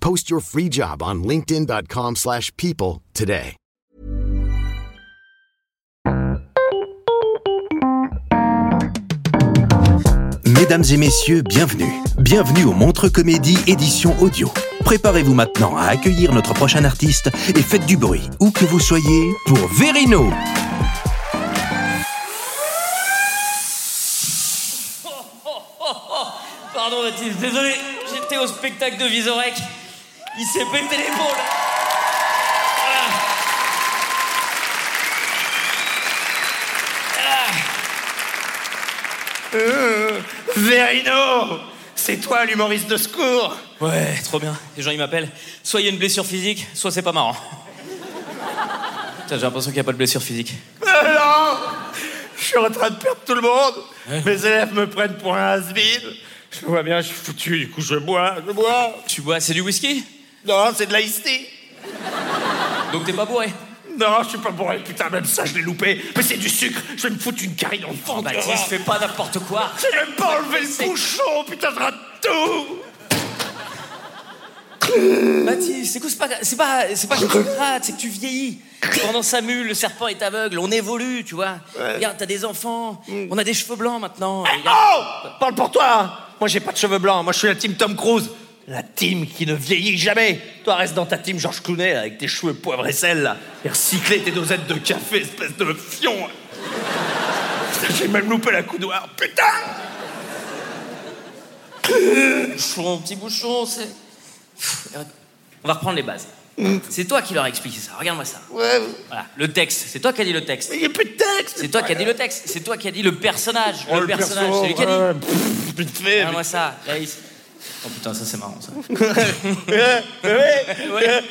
Post your free job on linkedin.com/people slash people today. Mesdames et messieurs, bienvenue. Bienvenue au Montre Comédie édition audio. Préparez-vous maintenant à accueillir notre prochain artiste et faites du bruit, où que vous soyez, pour Verino. Pardon Baptiste, désolé, j'étais au spectacle de Visorek. Il s'est pété l'épaule. Euh, Verino C'est toi l'humoriste de secours Ouais, trop bien. Les gens ils m'appellent. Soit il y a une blessure physique, soit c'est pas marrant. J'ai l'impression qu'il n'y a pas de blessure physique. Ah non Je suis en train de perdre tout le monde Mes élèves me prennent pour un has Je vois bien, je suis foutu, du coup je bois, je bois Tu bois, c'est du whisky? Non, c'est de la tea. Donc t'es pas bourré Non, je suis pas bourré, putain, même ça je l'ai loupé Mais c'est du sucre, je vais me foutre une carie dans le ventre Baptiste, fais pas n'importe quoi. J'ai même pas enlevé le bouchon, putain, je rate tout Baptiste, c'est quoi, c'est pas, c'est pas, c'est pas que tu grattes, c'est que tu vieillis. Pendant sa mule, le serpent est aveugle, on évolue, tu vois. Regarde, t'as des enfants, on a des cheveux blancs maintenant. Regarde. Oh Parle pour toi Moi j'ai pas de cheveux blancs, moi je suis la team Tom Cruise la team qui ne vieillit jamais. Toi, reste dans ta team Georges Clooney là, avec tes cheveux poivre et sel, là. Et recycler tes dosettes de café, espèce de fion. J'ai même loupé la coudoir. Putain Bouchon, petit bouchon, c'est. On va reprendre les bases. C'est toi qui leur as expliqué ça, regarde-moi ça. Ouais, Voilà, le texte, c'est toi qui as dit le texte. il n'y a plus de texte C'est toi qui as dit le texte, c'est toi qui as dit le personnage. Oh, le, personnage, perso, c'est lui qui a dit. ouais, Regarde-moi ça, il- Oh putain, ça c'est marrant ça.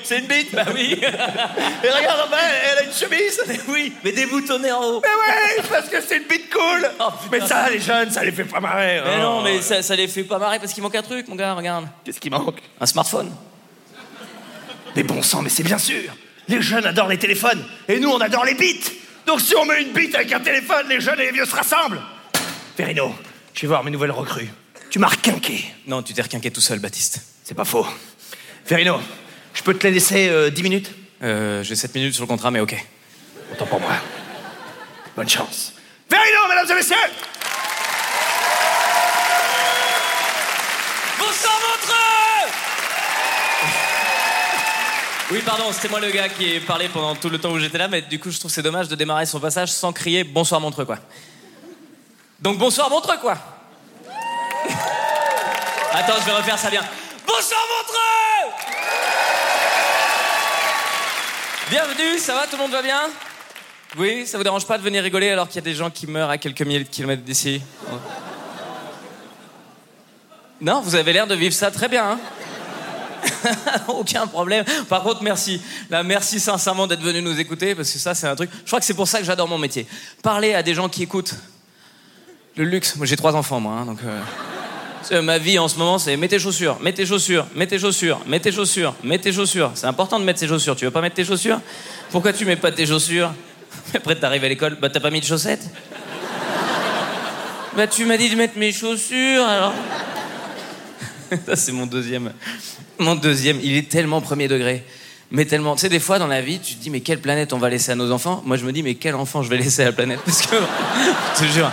C'est une bite. Bah oui. Et regarde en bas, elle a une chemise. Oui, mais déboutonnée en haut. Mais ouais, parce que c'est une bite cool. Oh. Mais ça, les jeunes, ça les fait pas marrer. Mais non, mais ça, ça les fait pas marrer parce qu'il manque un truc, mon gars, regarde. Qu'est-ce qui manque? Un smartphone. Mais bon sang, mais c'est bien sûr. Les jeunes adorent les téléphones, et nous, on adore les bites. Donc si on met une bite avec un téléphone, les jeunes et les vieux se rassemblent. Verino, je vais voir mes nouvelles recrues. Tu m'as requinqué. Non, tu t'es requinqué tout seul, Baptiste. C'est pas faux. Verino, je peux te les laisser euh, 10 minutes? Euh, j'ai 7 minutes sur le contrat, mais ok. Autant pour moi. Bonne chance. Verino, mesdames et messieurs Bonsoir, Montreux Oui, pardon, c'était moi le gars qui ai parlé pendant tout le temps où j'étais là, mais du coup, je trouve que c'est dommage de démarrer son passage sans crier bonsoir, Montreux, quoi. Donc, bonsoir, Montreux, quoi. Attends, je vais refaire ça bien. Bonsoir, Montreux Bienvenue, ça va, tout le monde va bien Oui, ça vous dérange pas de venir rigoler alors qu'il y a des gens qui meurent à quelques milliers de kilomètres d'ici Non, vous avez l'air de vivre ça très bien, hein Aucun problème. Par contre, merci. Merci sincèrement d'être venu nous écouter parce que ça, c'est un truc. Je crois que c'est pour ça que j'adore mon métier. Parler à des gens qui écoutent. Le luxe. Moi, j'ai trois enfants, moi. hein, donc, euh, c'est- ma vie en ce moment, c'est mets tes chaussures, mets tes chaussures, mets tes chaussures, mets tes chaussures, mets tes chaussures. C'est important de mettre ses chaussures. Tu veux pas mettre tes chaussures? Pourquoi tu mets pas tes chaussures? Après, t'arrives à l'école, bah t'as pas mis de chaussettes? Bah tu m'as dit de mettre mes chaussures, alors. Ça, c'est mon deuxième. Mon deuxième, il est tellement premier degré. Mais tellement. Tu sais, des fois dans la vie, tu te dis, mais quelle planète on va laisser à nos enfants? Moi, je me dis, mais quel enfant je vais laisser à la planète? Parce que. je te jure.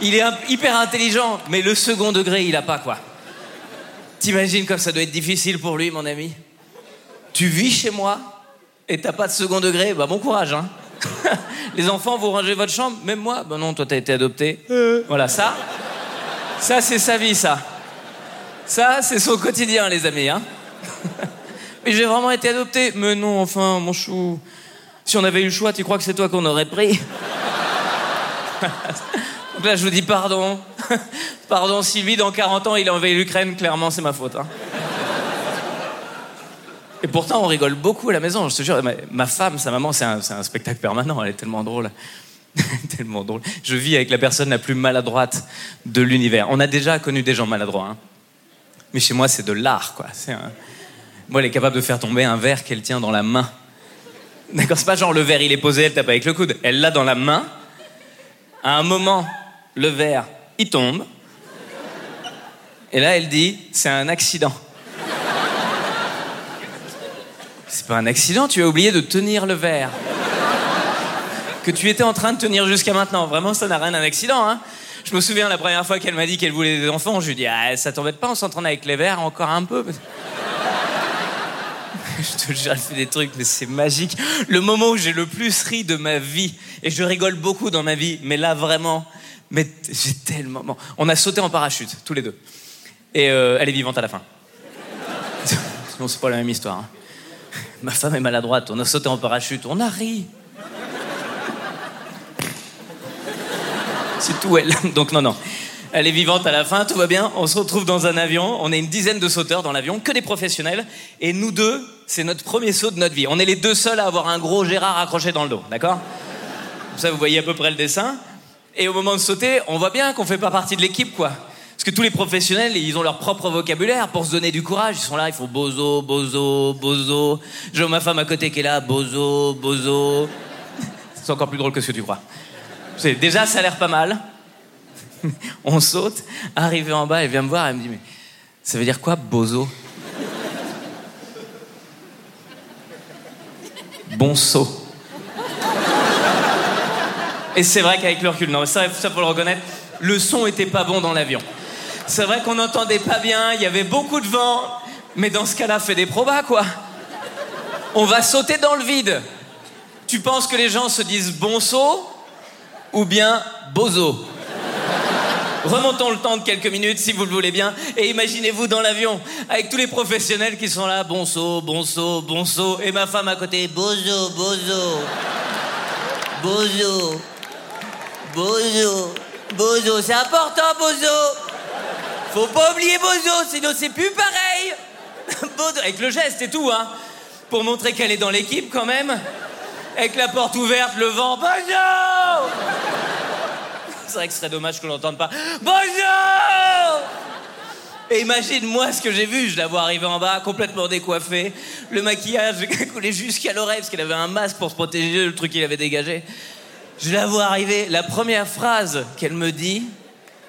Il est hyper intelligent, mais le second degré, il a pas, quoi. T'imagines comme ça doit être difficile pour lui, mon ami Tu vis chez moi et t'as pas de second degré, bah bon courage, hein. les enfants, vous rangez votre chambre, même moi, bah non, toi t'as été adopté. Voilà, ça, ça c'est sa vie, ça. Ça, c'est son quotidien, les amis, hein. Mais j'ai vraiment été adopté. Mais non, enfin, mon chou. Si on avait eu le choix, tu crois que c'est toi qu'on aurait pris? là, je vous dis pardon. pardon, Sylvie, dans 40 ans, il a envahi l'Ukraine, clairement, c'est ma faute. hein. Et pourtant, on rigole beaucoup à la maison, je te jure. Ma, femme, sa maman, c'est un, spectacle permanent, elle est tellement drôle. tellement drôle. Je vis avec la personne la plus maladroite de l'univers. On a déjà connu des gens maladroits, hein. mais chez moi, c'est de l'art, quoi. Moi, elle est capable de faire tomber un verre qu'elle tient dans la main. D'accord, c'est pas genre le verre il est posé, elle tape avec le coude. Elle l'a dans la main. À un moment, le verre, il tombe. Et là, elle dit, c'est un accident. C'est pas un accident, tu as oublié de tenir le verre. Que tu étais en train de tenir jusqu'à maintenant. Vraiment, ça n'a rien d'un accident, hein. Je me souviens la première fois qu'elle m'a dit qu'elle voulait des enfants, je lui ai dit, ah, ça t'embête pas, on s'entraîne avec les verres encore un peu. Je te jure, elle fait des trucs, mais c'est magique. Le moment où j'ai le plus ri de ma vie, et je rigole beaucoup dans ma vie, mais là vraiment, mais j'ai tellement. on a sauté en parachute, tous les deux. Et euh, elle est vivante à la fin. Sinon, c'est pas la même histoire. hein. Ma femme est maladroite, on a sauté en parachute, on a ri. C'est tout elle. Donc non, non. Elle est vivante à la fin, tout va bien. On se retrouve dans un avion. On est une dizaine de sauteurs dans l'avion, que des professionnels. Et nous deux, c'est notre premier saut de notre vie. On est les deux seuls à avoir un gros Gérard accroché dans le dos, d'accord? Comme ça, vous voyez à peu près le dessin. Et au moment de sauter, on voit bien qu'on fait pas partie de l'équipe, quoi. Parce que tous les professionnels, ils ont leur propre vocabulaire pour se donner du courage. Ils sont là, ils font bozo, bozo, bozo. J'ai ma femme à côté qui est là, bozo, bozo. C'est encore plus drôle que ce que tu crois. Déjà, ça a l'air pas mal. On saute, arrivé en bas, elle vient me voir, elle me dit Mais ça veut dire quoi, bozo? Bon saut. Et c'est vrai qu'avec le recul, non, ça, ça faut le reconnaître, le son était pas bon dans l'avion. C'est vrai qu'on n'entendait pas bien, il y avait beaucoup de vent, mais dans ce cas-là, fais des probas, quoi. On va sauter dans le vide. Tu penses que les gens se disent bon saut ou bien bozo? Remontons le temps de quelques minutes si vous le voulez bien et imaginez-vous dans l'avion avec tous les professionnels qui sont là, bon saut, bon saut, bon saut et ma femme à côté, bozo, bozo, bozo, bozo, bozo, c'est important bozo. Faut pas oublier bozo, sinon c'est plus pareil. Bozo, avec le geste et tout, hein, pour montrer qu'elle est dans l'équipe quand même. Avec la porte ouverte, le vent, bozo. C'est vrai que ce serait dommage que l'entende pas. Bonjour Et imagine moi ce que j'ai vu, je la vois arriver en bas, complètement décoiffée, le maquillage coulé jusqu'à l'oreille parce qu'elle avait un masque pour se protéger le truc qu'il avait dégagé. Je la vois arriver, la première phrase qu'elle me dit,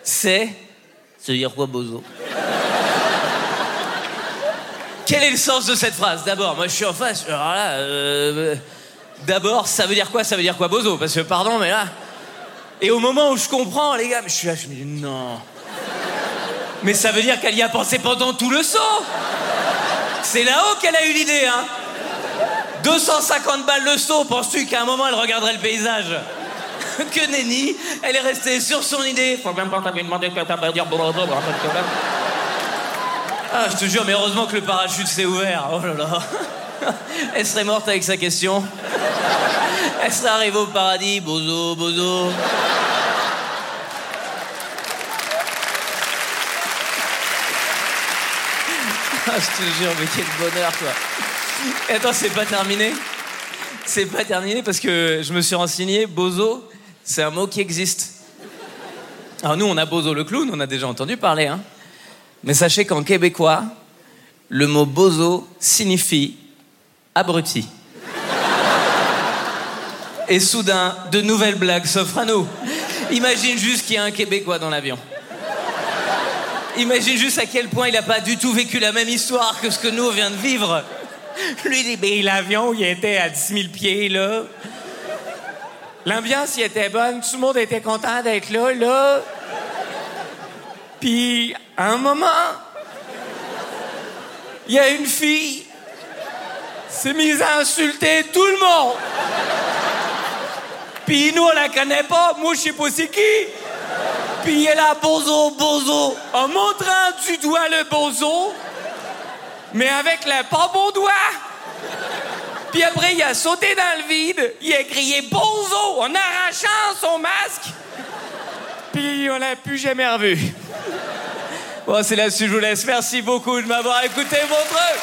c'est veut dire quoi, bozo? Quel est le sens de cette phrase? D'abord, moi je suis en face, alors là, euh, d'abord, ça veut dire quoi? Ça veut dire quoi, bozo? Parce que, pardon, mais là. Et au moment où je comprends, les gars, mais je suis là, je me dis non. Mais ça veut dire qu'elle y a pensé pendant tout le saut. C'est là-haut qu'elle a eu l'idée, hein. 250 balles le saut, penses-tu qu'à un moment elle regarderait le paysage? Que nenni, elle est restée sur son idée. Faut même pas t'avais demandé que t'avais dire. Ah, je te jure, mais heureusement que le parachute s'est ouvert. Oh là là. Elle serait morte avec sa question. Elle serait arrivée au paradis, bozo, bozo. Ah, je te jure, mais quel bonheur, quoi. Et attends, c'est pas terminé. C'est pas terminé parce que je me suis renseigné. Bozo, c'est un mot qui existe. Alors nous, on a Bozo le clown, on a déjà entendu parler, hein. Mais sachez qu'en québécois, le mot bozo signifie abruti. Et soudain, de nouvelles blagues s'offrent à nous. Imagine juste qu'il y a un Québécois dans l'avion. Imagine juste à quel point il n'a pas du tout vécu la même histoire que ce que nous on vient de vivre. Lui dit, ben, l'avion, il était à 10 000 pieds, là. L'ambiance, il était bonne, tout le monde était content d'être là, là. Puis, un moment, il y a une fille. s'est mise à insulter tout le monde. Puis nous, on la connaît pas. Moi, je sais pas c'est qui. Puis elle a bozo, bozo. En montrant du doigt le bozo, mais avec le pas bon doigt. Puis après, il a sauté dans le vide. Il a crié bozo en arrachant son masque. Puis on l'a plus jamais revu. Bon, c'est là-dessus, je vous laisse. Merci beaucoup de m'avoir écouté, Montreux.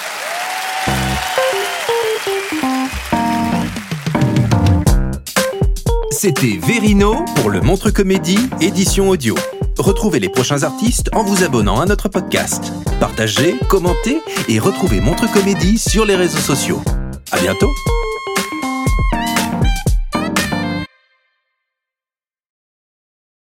C'était Verino pour le Montre Comédie, édition audio. Retrouvez les prochains artistes en vous abonnant à notre podcast. Partagez, commentez et retrouvez Montre Comédie sur les réseaux sociaux. À bientôt!